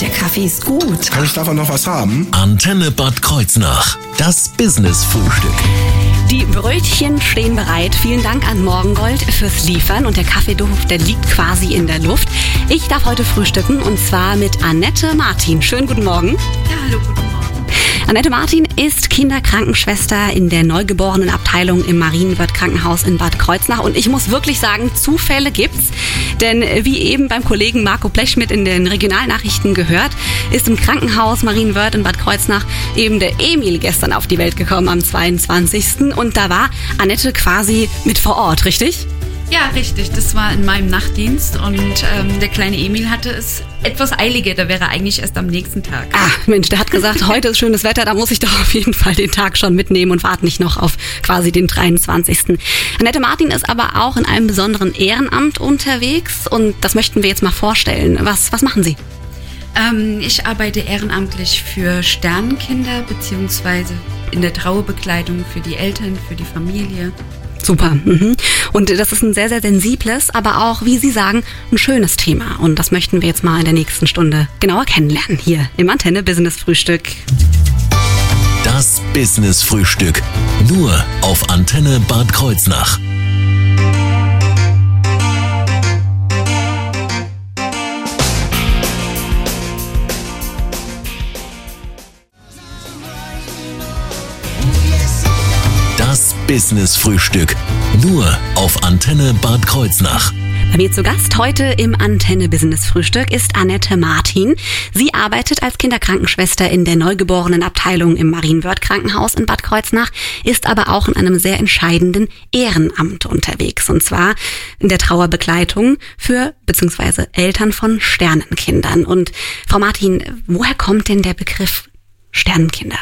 der Kaffee ist gut. Kann ich davon noch was haben? Antenne Bad Kreuznach. Das Business-Frühstück. Die Brötchen stehen bereit. Vielen Dank an Morgengold fürs Liefern. Und der Kaffeeduft, der liegt quasi in der Luft. Ich darf heute frühstücken und zwar mit Annette Martin. Schönen guten Morgen. Ja, hallo, guten Morgen. Annette Martin ist Kinderkrankenschwester in der Neugeborenenabteilung im Marienwirt Krankenhaus in Bad Kreuznach. Und ich muss wirklich sagen, Zufälle gibt's. Denn wie eben beim Kollegen Marco Blechschmidt in den Regionalnachrichten gehört, ist im Krankenhaus Marienwirt in Bad Kreuznach eben der Emil gestern auf die Welt gekommen am 22. Und da war Annette quasi mit vor Ort, richtig? Ja, richtig. Das war in meinem Nachtdienst und ähm, der kleine Emil hatte es etwas eiliger. Da wäre er eigentlich erst am nächsten Tag. Ah, Mensch, der hat gesagt, heute ist schönes Wetter, da muss ich doch auf jeden Fall den Tag schon mitnehmen und warte nicht noch auf quasi den 23. Annette Martin ist aber auch in einem besonderen Ehrenamt unterwegs und das möchten wir jetzt mal vorstellen. Was, was machen Sie? Ähm, ich arbeite ehrenamtlich für Sternenkinder beziehungsweise in der Trauerbekleidung für die Eltern, für die Familie. Super. Mhm. Und das ist ein sehr, sehr sensibles, aber auch, wie Sie sagen, ein schönes Thema. Und das möchten wir jetzt mal in der nächsten Stunde genauer kennenlernen hier im Antenne Business Frühstück. Das Business-Frühstück. Nur auf Antenne Bad Kreuznach. Das Business-Frühstück. Nur auf Antenne Bad Kreuznach. Bei mir zu Gast heute im Antenne Business Frühstück ist Annette Martin. Sie arbeitet als Kinderkrankenschwester in der Neugeborenenabteilung im Marienwörth Krankenhaus in Bad Kreuznach, ist aber auch in einem sehr entscheidenden Ehrenamt unterwegs und zwar in der Trauerbegleitung für bzw. Eltern von Sternenkindern. Und Frau Martin, woher kommt denn der Begriff Sternenkinder?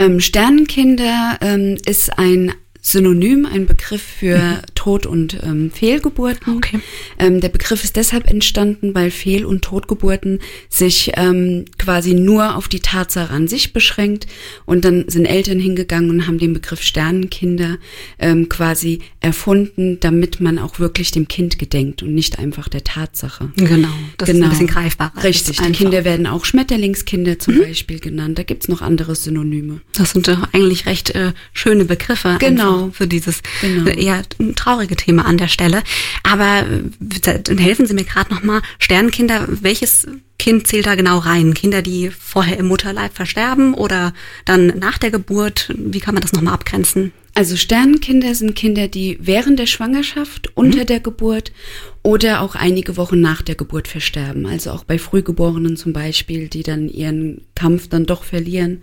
Ähm, Sternenkinder ähm, ist ein Synonym, ein Begriff für mhm. Tod- und ähm, Fehlgeburten. Okay. Ähm, der Begriff ist deshalb entstanden, weil Fehl- und Totgeburten sich ähm, quasi nur auf die Tatsache an sich beschränkt. Und dann sind Eltern hingegangen und haben den Begriff Sternenkinder ähm, quasi erfunden, damit man auch wirklich dem Kind gedenkt und nicht einfach der Tatsache. Genau, das genau. ist ein bisschen greifbarer. Richtig, die Kinder werden auch Schmetterlingskinder zum mhm. Beispiel genannt. Da gibt's noch andere Synonyme. Das sind doch eigentlich recht äh, schöne Begriffe. Genau. Für dieses genau. eher traurige Thema an der Stelle. Aber dann helfen Sie mir gerade nochmal, Sternenkinder, welches Kind zählt da genau rein? Kinder, die vorher im Mutterleib versterben oder dann nach der Geburt? Wie kann man das nochmal abgrenzen? Also Sternenkinder sind Kinder, die während der Schwangerschaft, unter mhm. der Geburt oder auch einige Wochen nach der Geburt versterben. Also auch bei Frühgeborenen zum Beispiel, die dann ihren Kampf dann doch verlieren.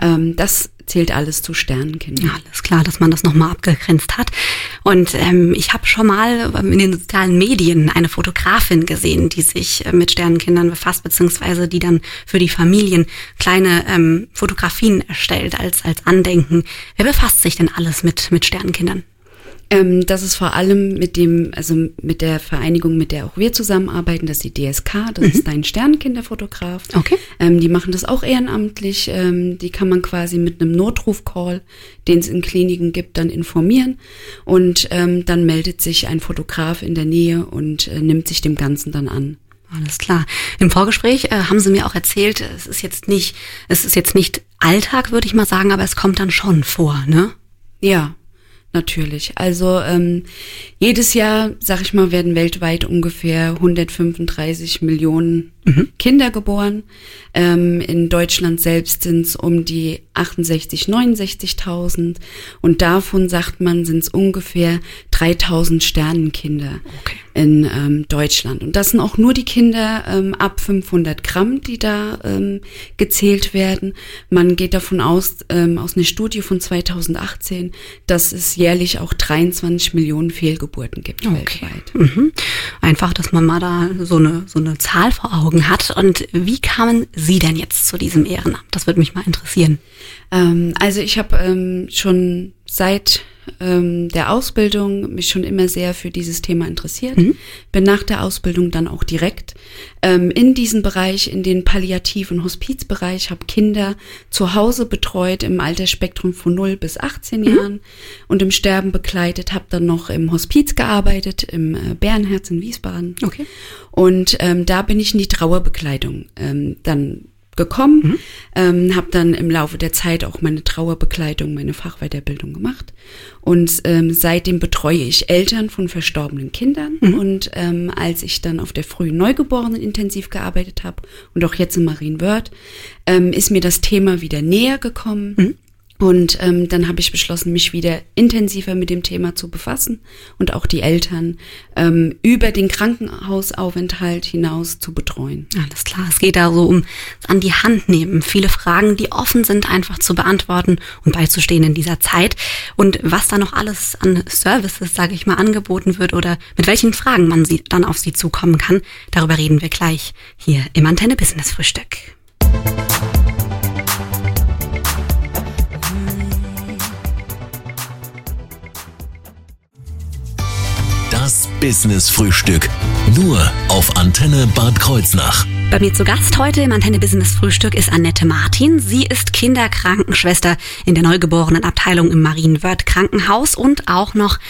Ähm, das zählt alles zu Sternenkindern. Ja, alles klar, dass man das nochmal abgegrenzt hat. Und ähm, ich habe schon mal in den sozialen Medien eine Fotografin gesehen, die sich äh, mit Sternenkindern befasst, beziehungsweise die dann für die Familien kleine ähm, Fotografien erstellt als, als Andenken. Wer befasst sich denn alles mit, mit Sternenkindern? Ähm, das ist vor allem mit dem, also mit der Vereinigung, mit der auch wir zusammenarbeiten, das ist die DSK, das mhm. ist dein Sternkinderfotograf. Okay. Ähm, die machen das auch ehrenamtlich. Ähm, die kann man quasi mit einem Notruf-Call, den es in Kliniken gibt, dann informieren. Und ähm, dann meldet sich ein Fotograf in der Nähe und äh, nimmt sich dem Ganzen dann an. Alles klar. Im Vorgespräch äh, haben Sie mir auch erzählt, es ist jetzt nicht, es ist jetzt nicht Alltag, würde ich mal sagen, aber es kommt dann schon vor, ne? Ja, natürlich. Also ähm, jedes Jahr, sag ich mal, werden weltweit ungefähr 135 Millionen mhm. Kinder geboren. Ähm, in Deutschland selbst sind es um die 68, 69.000 und davon sagt man, sind es ungefähr 3000 Sternenkinder okay. in ähm, Deutschland. Und das sind auch nur die Kinder ähm, ab 500 Gramm, die da ähm, gezählt werden. Man geht davon aus, ähm, aus einer Studie von 2018, dass es jährlich auch 23 Millionen Fehlgeburten gibt okay. weltweit. Mhm. Einfach, dass man mal da so eine, so eine Zahl vor Augen hat. Und wie kamen Sie denn jetzt zu diesem Ehrenamt? Das würde mich mal interessieren. Ähm, also ich habe ähm, schon seit ähm, der Ausbildung mich schon immer sehr für dieses Thema interessiert. Mhm. Bin nach der Ausbildung dann auch direkt ähm, in diesen Bereich, in den Palliativ- und Hospizbereich, habe Kinder zu Hause betreut im Altersspektrum von 0 bis 18 mhm. Jahren und im Sterben begleitet, habe dann noch im Hospiz gearbeitet, im äh, Bärenherz in Wiesbaden. Okay. Und ähm, da bin ich in die Trauerbekleidung ähm, dann gekommen, mhm. ähm, habe dann im Laufe der Zeit auch meine Trauerbegleitung, meine Fachweiterbildung gemacht und ähm, seitdem betreue ich Eltern von verstorbenen Kindern mhm. und ähm, als ich dann auf der frühen Neugeborenen intensiv gearbeitet habe und auch jetzt in Marienwörth, ähm, ist mir das Thema wieder näher gekommen. Mhm. Und ähm, dann habe ich beschlossen, mich wieder intensiver mit dem Thema zu befassen und auch die Eltern ähm, über den Krankenhausaufenthalt hinaus zu betreuen. Alles klar, es geht da so um an die Hand nehmen, viele Fragen, die offen sind, einfach zu beantworten und beizustehen in dieser Zeit. Und was da noch alles an Services, sage ich mal, angeboten wird oder mit welchen Fragen man sie dann auf sie zukommen kann, darüber reden wir gleich hier im Antenne Business Frühstück. Das Business Frühstück. Nur auf Antenne Bad Kreuznach. Bei mir zu Gast heute im Antenne Business Frühstück ist Annette Martin. Sie ist Kinderkrankenschwester in der Neugeborenenabteilung im Marienwörth Krankenhaus und auch noch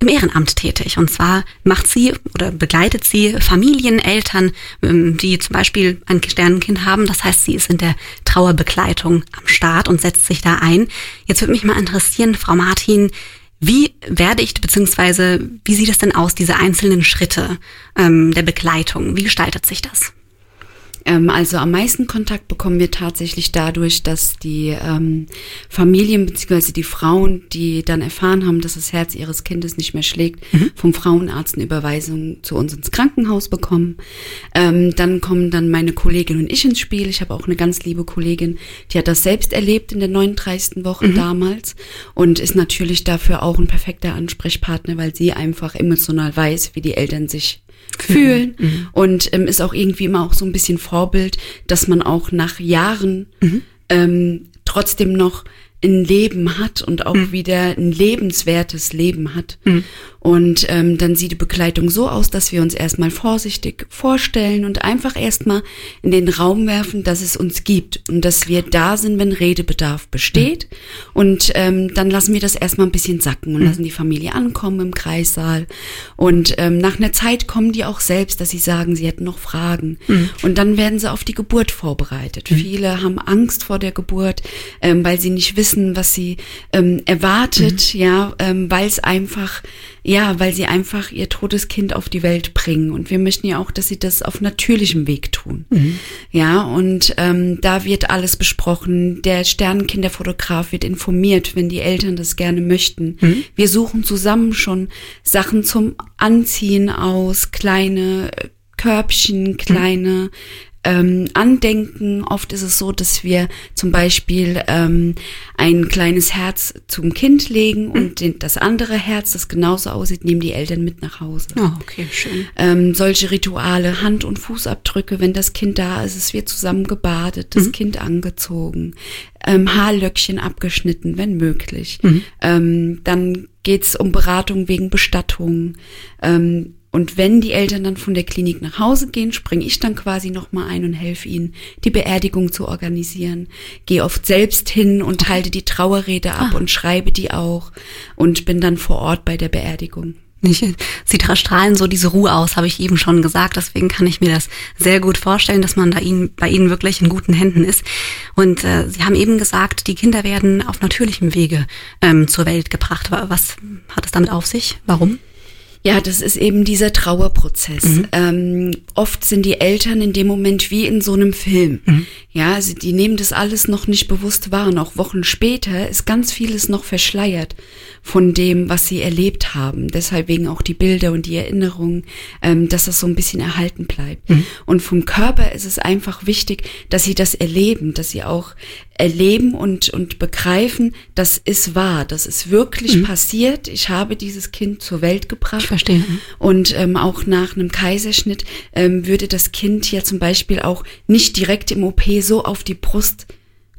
im Ehrenamt tätig. Und zwar macht sie oder begleitet sie Familien, Eltern, ähm, die zum Beispiel ein Sternenkind haben. Das heißt, sie ist in der Trauerbegleitung am Start und setzt sich da ein. Jetzt würde mich mal interessieren, Frau Martin, wie werde ich, beziehungsweise wie sieht es denn aus, diese einzelnen Schritte ähm, der Begleitung? Wie gestaltet sich das? Ähm, also am meisten Kontakt bekommen wir tatsächlich dadurch, dass die ähm, Familien bzw. die Frauen, die dann erfahren haben, dass das Herz ihres Kindes nicht mehr schlägt, mhm. vom Frauenarzt eine Überweisung zu uns ins Krankenhaus bekommen. Ähm, dann kommen dann meine Kollegin und ich ins Spiel. Ich habe auch eine ganz liebe Kollegin, die hat das selbst erlebt in der 39. Woche mhm. damals und ist natürlich dafür auch ein perfekter Ansprechpartner, weil sie einfach emotional weiß, wie die Eltern sich fühlen mhm. und ähm, ist auch irgendwie immer auch so ein bisschen Vorbild, dass man auch nach Jahren mhm. ähm, trotzdem noch ein Leben hat und auch mhm. wieder ein lebenswertes Leben hat. Und ähm, dann sieht die Begleitung so aus, dass wir uns erstmal vorsichtig vorstellen und einfach erstmal in den Raum werfen, dass es uns gibt und dass wir da sind, wenn Redebedarf besteht. Mhm. Und ähm, dann lassen wir das erstmal ein bisschen sacken und mhm. lassen die Familie ankommen im Kreissaal. Und ähm, nach einer Zeit kommen die auch selbst, dass sie sagen, sie hätten noch Fragen. Mhm. Und dann werden sie auf die Geburt vorbereitet. Mhm. Viele haben Angst vor der Geburt, ähm, weil sie nicht wissen, was sie ähm, erwartet, mhm. ja, ähm, weil es einfach ja, weil sie einfach ihr totes Kind auf die Welt bringen. Und wir möchten ja auch, dass sie das auf natürlichem Weg tun. Mhm. Ja, und ähm, da wird alles besprochen. Der Sternenkinderfotograf wird informiert, wenn die Eltern das gerne möchten. Mhm. Wir suchen zusammen schon Sachen zum Anziehen aus, kleine Körbchen, kleine ähm, Andenken. Oft ist es so, dass wir zum Beispiel ähm, ein kleines Herz zum Kind legen und mhm. den, das andere Herz, das genauso aussieht, nehmen die Eltern mit nach Hause. Oh, okay, schön. Ähm, solche Rituale, Hand- und Fußabdrücke, wenn das Kind da ist, es wird zusammen gebadet, das mhm. Kind angezogen, ähm, Haarlöckchen abgeschnitten, wenn möglich. Mhm. Ähm, dann geht's um Beratung wegen Bestattung. Ähm, und wenn die Eltern dann von der Klinik nach Hause gehen, springe ich dann quasi nochmal ein und helfe ihnen, die Beerdigung zu organisieren. Gehe oft selbst hin und halte die Trauerrede ab ah. und schreibe die auch und bin dann vor Ort bei der Beerdigung. Nicht, sie strahlen so diese Ruhe aus, habe ich eben schon gesagt. Deswegen kann ich mir das sehr gut vorstellen, dass man da ihnen, bei ihnen wirklich in guten Händen ist. Und äh, Sie haben eben gesagt, die Kinder werden auf natürlichem Wege ähm, zur Welt gebracht. Was hat es damit auf sich? Warum? Ja, das ist eben dieser Trauerprozess. Mhm. Ähm, oft sind die Eltern in dem Moment wie in so einem Film. Mhm. Ja, also die nehmen das alles noch nicht bewusst wahr. Und auch Wochen später ist ganz vieles noch verschleiert von dem, was sie erlebt haben. Deshalb wegen auch die Bilder und die Erinnerungen, ähm, dass das so ein bisschen erhalten bleibt. Mhm. Und vom Körper ist es einfach wichtig, dass sie das erleben, dass sie auch erleben und, und begreifen, das ist wahr, das ist wirklich mhm. passiert. Ich habe dieses Kind zur Welt gebracht. Ich verstehe. Und ähm, auch nach einem Kaiserschnitt ähm, würde das Kind ja zum Beispiel auch nicht direkt im OP so auf die Brust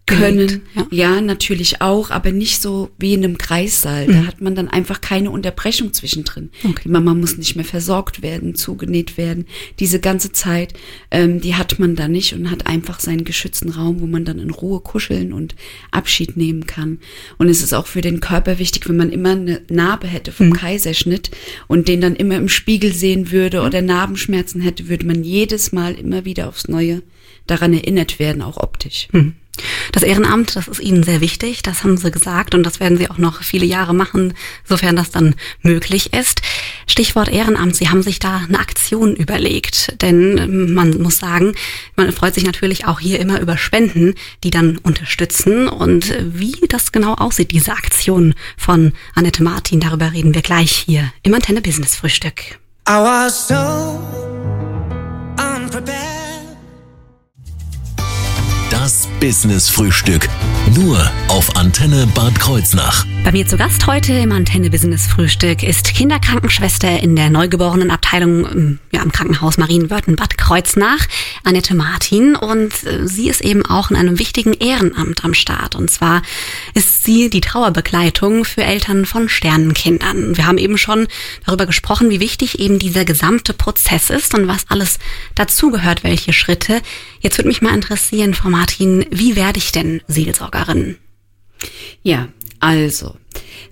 können. Ja. ja. natürlich auch, aber nicht so wie in einem Kreissaal. Mhm. Da hat man dann einfach keine Unterbrechung zwischendrin. Okay. Die Mama muss nicht mehr versorgt werden, zugenäht werden. Diese ganze Zeit, ähm, die hat man da nicht und hat einfach seinen geschützten Raum, wo man dann in Ruhe kuscheln und Abschied nehmen kann. Und es ist auch für den Körper wichtig, wenn man immer eine Narbe hätte vom mhm. Kaiserschnitt und den dann immer im Spiegel sehen würde oder Narbenschmerzen hätte, würde man jedes Mal immer wieder aufs Neue daran erinnert werden, auch optisch. Mhm. Das Ehrenamt, das ist Ihnen sehr wichtig, das haben Sie gesagt und das werden Sie auch noch viele Jahre machen, sofern das dann möglich ist. Stichwort Ehrenamt, Sie haben sich da eine Aktion überlegt, denn ähm, man muss sagen, man freut sich natürlich auch hier immer über Spenden, die dann unterstützen und wie das genau aussieht, diese Aktion von Annette Martin, darüber reden wir gleich hier im Antenne Business Frühstück. I was Business Frühstück. Nur auf Antenne Bad Kreuznach. Bei mir zu Gast heute im Antenne Business Frühstück ist Kinderkrankenschwester in der Neugeborenenabteilung ähm, ja, im Krankenhaus Marienwörthen Bad Kreuznach, Annette Martin. Und äh, sie ist eben auch in einem wichtigen Ehrenamt am Start. Und zwar ist sie die Trauerbegleitung für Eltern von Sternenkindern. Wir haben eben schon darüber gesprochen, wie wichtig eben dieser gesamte Prozess ist und was alles dazugehört, welche Schritte. Jetzt würde mich mal interessieren, Frau Martin, wie werde ich denn Seelsorgerin? Ja, also,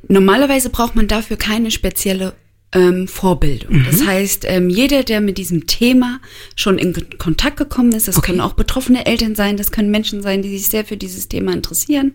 normalerweise braucht man dafür keine spezielle ähm, Vorbildung. Mhm. Das heißt, ähm, jeder, der mit diesem Thema schon in Kontakt gekommen ist, das okay. können auch betroffene Eltern sein, das können Menschen sein, die sich sehr für dieses Thema interessieren,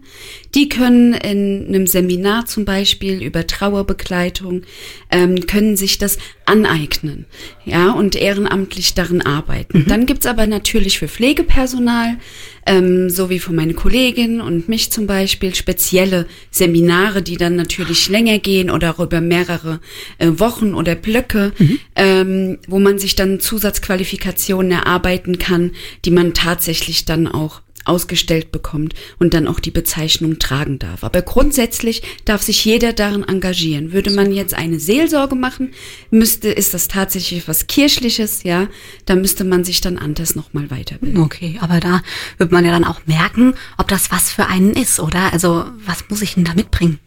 die können in einem Seminar zum Beispiel über Trauerbegleitung, ähm, können sich das aneignen, ja, und ehrenamtlich darin arbeiten. Mhm. Dann gibt's aber natürlich für Pflegepersonal, ähm, so wie von meinen Kolleginnen und mich zum Beispiel, spezielle Seminare, die dann natürlich länger gehen oder auch über mehrere äh, Wochen oder Blöcke, mhm. ähm, wo man sich dann Zusatzqualifikationen erarbeiten kann, die man tatsächlich dann auch ausgestellt bekommt und dann auch die Bezeichnung tragen darf. Aber grundsätzlich darf sich jeder darin engagieren. Würde man jetzt eine Seelsorge machen, müsste, ist das tatsächlich was Kirchliches, ja, da müsste man sich dann anders nochmal weiterbilden. Okay, aber da wird man ja dann auch merken, ob das was für einen ist, oder? Also, was muss ich denn da mitbringen?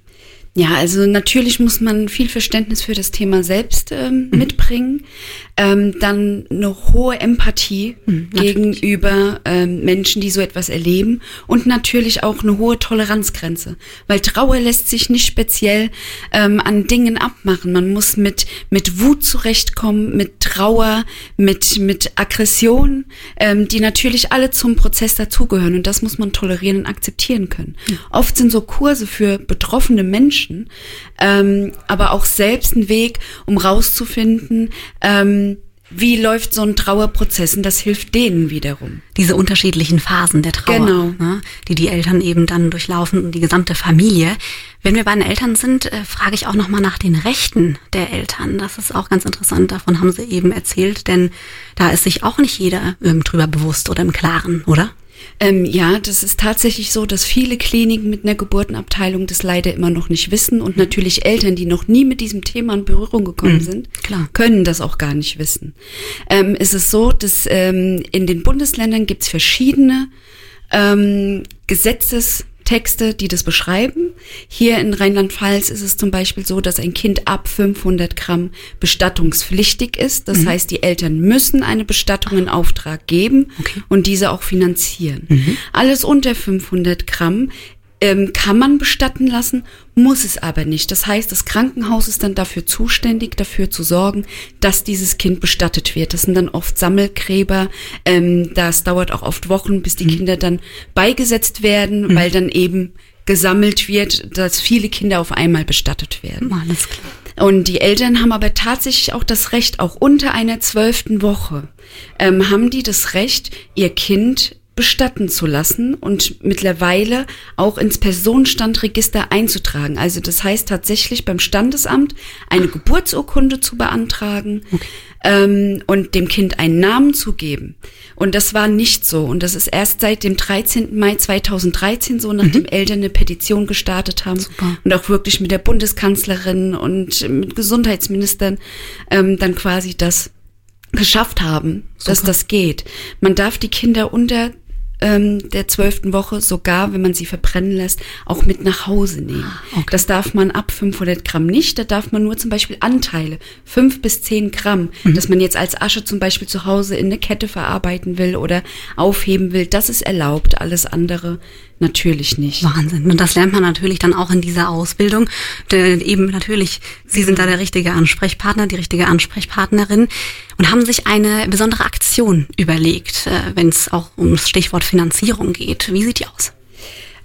Ja, also natürlich muss man viel Verständnis für das Thema selbst ähm, mhm. mitbringen, ähm, dann eine hohe Empathie mhm, gegenüber ähm, Menschen, die so etwas erleben und natürlich auch eine hohe Toleranzgrenze, weil Trauer lässt sich nicht speziell ähm, an Dingen abmachen. Man muss mit mit Wut zurechtkommen, mit Trauer, mit mit Aggression, ähm, die natürlich alle zum Prozess dazugehören und das muss man tolerieren und akzeptieren können. Mhm. Oft sind so Kurse für betroffene Menschen Menschen, ähm, aber auch selbst einen Weg, um rauszufinden, ähm, wie läuft so ein Trauerprozess und das hilft denen wiederum. Diese unterschiedlichen Phasen der Trauer, genau. ne, die die Eltern eben dann durchlaufen und die gesamte Familie. Wenn wir bei den Eltern sind, äh, frage ich auch nochmal nach den Rechten der Eltern. Das ist auch ganz interessant, davon haben Sie eben erzählt, denn da ist sich auch nicht jeder ähm, drüber bewusst oder im Klaren, oder? Ähm, ja, das ist tatsächlich so, dass viele Kliniken mit einer Geburtenabteilung das leider immer noch nicht wissen und natürlich Eltern, die noch nie mit diesem Thema in Berührung gekommen mhm, sind, klar. können das auch gar nicht wissen. Ähm, es ist so, dass ähm, in den Bundesländern gibt es verschiedene ähm, Gesetzes Texte, die das beschreiben. Hier in Rheinland-Pfalz ist es zum Beispiel so, dass ein Kind ab 500 Gramm bestattungspflichtig ist. Das mhm. heißt, die Eltern müssen eine Bestattung in Auftrag geben okay. und diese auch finanzieren. Mhm. Alles unter 500 Gramm ähm, kann man bestatten lassen, muss es aber nicht. Das heißt, das Krankenhaus ist dann dafür zuständig, dafür zu sorgen, dass dieses Kind bestattet wird. Das sind dann oft Sammelgräber. Ähm, das dauert auch oft Wochen, bis die mhm. Kinder dann beigesetzt werden, mhm. weil dann eben gesammelt wird, dass viele Kinder auf einmal bestattet werden. Alles klar. Und die Eltern haben aber tatsächlich auch das Recht, auch unter einer zwölften Woche, ähm, haben die das Recht, ihr Kind bestatten zu lassen und mittlerweile auch ins Personenstandregister einzutragen. Also das heißt tatsächlich beim Standesamt eine Geburtsurkunde zu beantragen okay. ähm, und dem Kind einen Namen zu geben. Und das war nicht so. Und das ist erst seit dem 13. Mai 2013 so, nachdem mhm. Eltern eine Petition gestartet haben Super. und auch wirklich mit der Bundeskanzlerin und mit Gesundheitsministern ähm, dann quasi das geschafft haben, Super. dass das geht. Man darf die Kinder unter ähm, der zwölften Woche sogar, wenn man sie verbrennen lässt, auch mit nach Hause nehmen. Ah, okay. Das darf man ab 500 Gramm nicht. Da darf man nur zum Beispiel Anteile, fünf bis zehn Gramm, Mhm. dass man jetzt als Asche zum Beispiel zu Hause in eine Kette verarbeiten will oder aufheben will. Das ist erlaubt. Alles andere natürlich nicht. Wahnsinn. Und das lernt man natürlich dann auch in dieser Ausbildung. Denn eben natürlich, Sie sind da der richtige Ansprechpartner, die richtige Ansprechpartnerin und haben sich eine besondere Aktion überlegt, äh, wenn es auch ums Stichwort Finanzierung geht. Wie sieht die aus?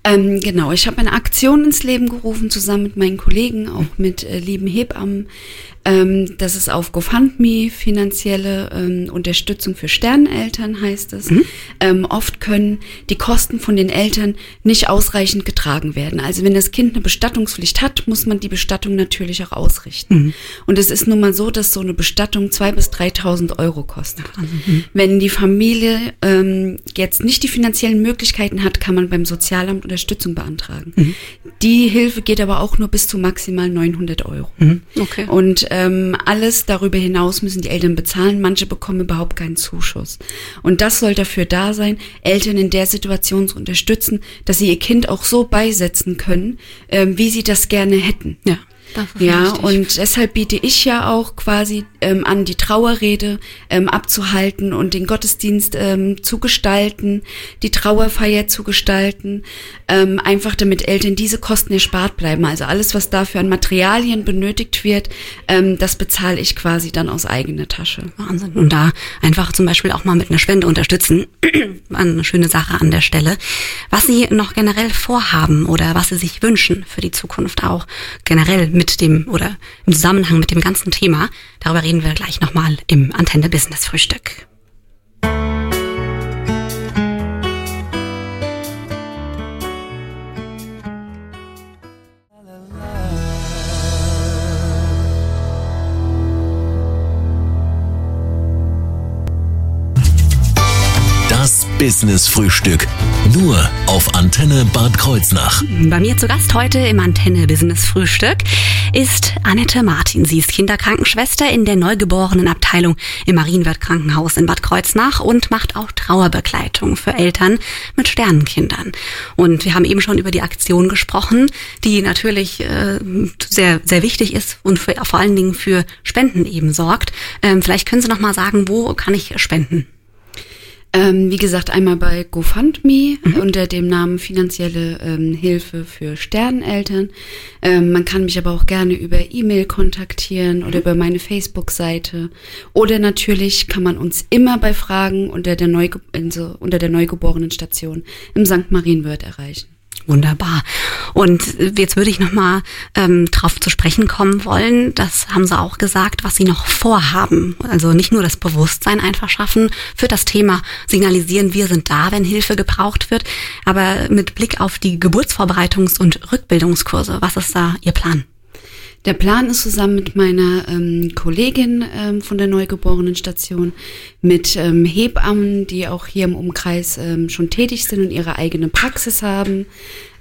Ähm, genau, ich habe eine Aktion ins Leben gerufen, zusammen mit meinen Kollegen, auch mit äh, lieben Hebammen. Ähm, das ist auf GoFundMe, finanzielle ähm, Unterstützung für Sterneneltern heißt es. Ähm, oft können die Kosten von den Eltern nicht ausreichend getragen werden. Also wenn das Kind eine Bestattungspflicht hat, muss man die Bestattung natürlich auch ausrichten. Und es ist nun mal so, dass so eine Bestattung zwei bis 3.000 Euro kostet. Wenn die Familie ähm, jetzt nicht die finanziellen Möglichkeiten hat, kann man beim Sozialamt Unterstützung beantragen. Die Hilfe geht aber auch nur bis zu maximal 900 Euro. Okay. Und ähm, alles darüber hinaus müssen die Eltern bezahlen. Manche bekommen überhaupt keinen Zuschuss. Und das soll dafür da sein, Eltern in der Situation zu unterstützen, dass sie ihr Kind auch so beisetzen können, ähm, wie sie das gerne hätten. Ja, ist Ja, und deshalb biete ich ja auch quasi ähm, an, die Trauerrede ähm, abzuhalten und den Gottesdienst ähm, zu gestalten, die Trauerfeier zu gestalten, ähm, einfach damit Eltern diese Kosten erspart bleiben. Also alles, was dafür an Materialien benötigt wird, ähm, das bezahle ich quasi dann aus eigener Tasche. Wahnsinn. Und da einfach zum Beispiel auch mal mit einer Spende unterstützen. Eine schöne Sache an der Stelle. Was Sie noch generell vorhaben oder was Sie sich wünschen für die Zukunft auch generell mit dem oder im Zusammenhang mit dem ganzen Thema, darüber reden wir gleich nochmal im Antenne Business Frühstück. Business Frühstück. Nur auf Antenne Bad Kreuznach. Bei mir zu Gast heute im Antenne Business Frühstück ist Annette Martin. Sie ist Kinderkrankenschwester in der Neugeborenenabteilung im Marienwirt Krankenhaus in Bad Kreuznach und macht auch Trauerbegleitung für Eltern mit Sternenkindern. Und wir haben eben schon über die Aktion gesprochen, die natürlich äh, sehr, sehr wichtig ist und für, vor allen Dingen für Spenden eben sorgt. Ähm, vielleicht können Sie noch mal sagen, wo kann ich spenden? Ähm, wie gesagt, einmal bei GoFundMe unter dem Namen finanzielle ähm, Hilfe für Sterneneltern. Ähm, man kann mich aber auch gerne über E-Mail kontaktieren oder über meine Facebook-Seite. Oder natürlich kann man uns immer bei Fragen unter der, Neuge also unter der Neugeborenenstation im St. Marienwirt erreichen. Wunderbar. Und jetzt würde ich nochmal ähm, drauf zu sprechen kommen wollen. Das haben Sie auch gesagt, was Sie noch vorhaben. Also nicht nur das Bewusstsein einfach schaffen für das Thema signalisieren, wir sind da, wenn Hilfe gebraucht wird, aber mit Blick auf die Geburtsvorbereitungs- und Rückbildungskurse. Was ist da Ihr Plan? Der Plan ist zusammen mit meiner ähm, Kollegin ähm, von der Neugeborenenstation, mit ähm, Hebammen, die auch hier im Umkreis ähm, schon tätig sind und ihre eigene Praxis haben,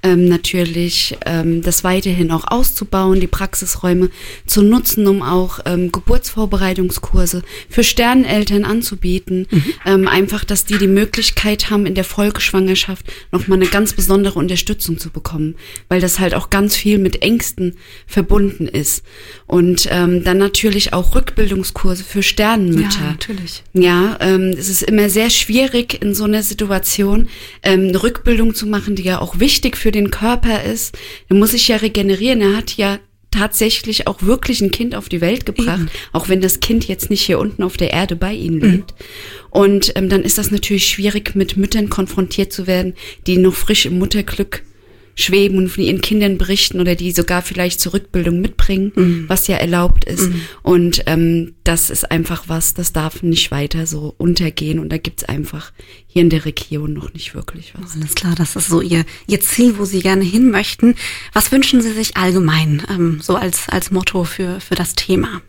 ähm, natürlich ähm, das weiterhin auch auszubauen, die Praxisräume zu nutzen, um auch ähm, Geburtsvorbereitungskurse für Sterneneltern anzubieten. Ähm, einfach, dass die die Möglichkeit haben, in der Folgeschwangerschaft nochmal eine ganz besondere Unterstützung zu bekommen, weil das halt auch ganz viel mit Ängsten verbunden ist. Und ähm, dann natürlich auch Rückbildungskurse für Sternenmütter. natürlich. Ja, ähm, es ist immer sehr schwierig in so einer Situation ähm, eine Rückbildung zu machen, die ja auch wichtig für den Körper ist. Er muss sich ja regenerieren. Er hat ja tatsächlich auch wirklich ein Kind auf die Welt gebracht, Eben. auch wenn das Kind jetzt nicht hier unten auf der Erde bei ihnen lebt. Und ähm, dann ist das natürlich schwierig, mit Müttern konfrontiert zu werden, die noch frisch im Mutterglück schweben und von ihren Kindern berichten oder die sogar vielleicht zur Rückbildung mitbringen, was ja erlaubt ist. Und ähm, das ist einfach was, das darf nicht weiter so untergehen. Und da gibt's einfach hier in der Region noch nicht wirklich was. Alles klar, das ist so Ihr, Ihr Ziel, wo Sie gerne hin möchten. Was wünschen Sie sich allgemein, ähm, so als, als Motto für, für das Thema?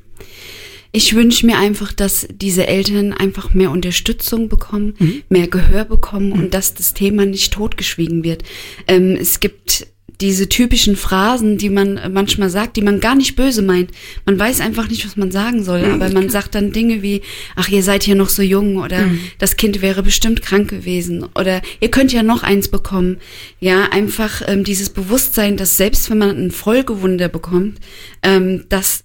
Ich wünsche mir einfach, dass diese Eltern einfach mehr Unterstützung bekommen, mehr Gehör bekommen und dass das Thema nicht totgeschwiegen wird. Ähm, es gibt diese typischen Phrasen, die man manchmal sagt, die man gar nicht böse meint. Man weiß einfach nicht, was man sagen soll, mhm, aber man sagt dann Dinge wie, ach, ihr seid hier noch so jung oder mhm. das Kind wäre bestimmt krank gewesen oder ihr könnt ja noch eins bekommen. Ja, einfach ähm, dieses Bewusstsein, dass selbst wenn man ein Folgewunder bekommt, ähm, dass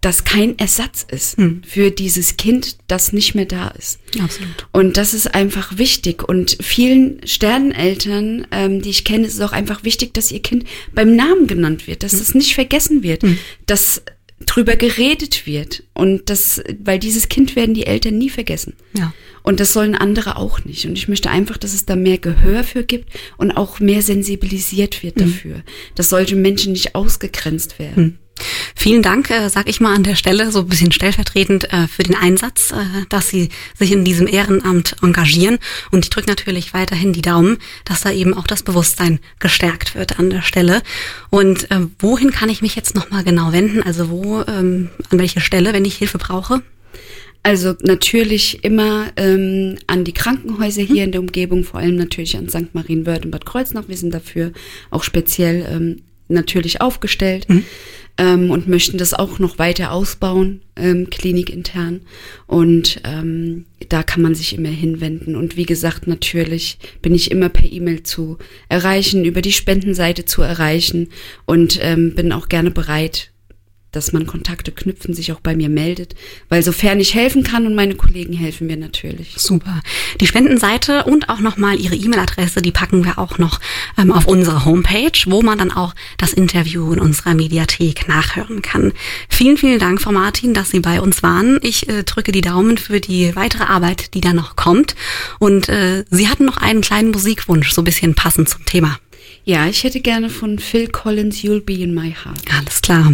das kein Ersatz ist hm. für dieses Kind, das nicht mehr da ist. Absolut. Und das ist einfach wichtig. Und vielen Sterneneltern, ähm, die ich kenne, ist es auch einfach wichtig, dass ihr Kind beim Namen genannt wird, dass hm. es nicht vergessen wird, hm. dass drüber geredet wird. Und das, weil dieses Kind werden die Eltern nie vergessen. Ja. Und das sollen andere auch nicht. Und ich möchte einfach, dass es da mehr Gehör für gibt und auch mehr sensibilisiert wird hm. dafür, dass solche Menschen nicht ausgegrenzt werden. Vielen Dank, äh, sag ich mal an der Stelle, so ein bisschen stellvertretend äh, für den Einsatz, äh, dass Sie sich in diesem Ehrenamt engagieren. Und ich drücke natürlich weiterhin die Daumen, dass da eben auch das Bewusstsein gestärkt wird an der Stelle. Und äh, wohin kann ich mich jetzt nochmal genau wenden? Also wo, ähm, an welche Stelle, wenn ich Hilfe brauche? Also natürlich immer ähm, an die Krankenhäuser hier mhm. in der Umgebung, vor allem natürlich an St. Marienwörth und Bad Kreuznach. Wir sind dafür auch speziell ähm, natürlich aufgestellt. Mhm ähm, und möchten das auch noch weiter ausbauen, ähm, klinikintern. Und ähm, da kann man sich immer hinwenden. Und wie gesagt, natürlich bin ich immer per E-Mail zu erreichen, über die Spendenseite zu erreichen und ähm, bin auch gerne bereit, dass man Kontakte knüpfen, sich auch bei mir meldet, weil sofern ich helfen kann und meine Kollegen helfen mir natürlich. Super. Die Spendenseite und auch nochmal Ihre E-Mail-Adresse, die packen wir auch noch ähm, auf unsere Homepage, wo man dann auch das Interview in unserer Mediathek nachhören kann. Vielen, vielen Dank, Frau Martin, dass Sie bei uns waren. Ich äh, drücke die Daumen für die weitere Arbeit, die da noch kommt. Und äh, Sie hatten noch einen kleinen Musikwunsch, so ein bisschen passend zum Thema. Ja, ich hätte gerne von Phil Collins You'll Be in My Heart. Alles klar.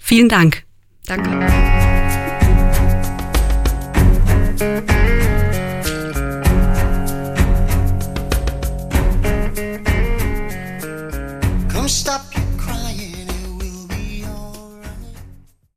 Vielen Dank. Danke.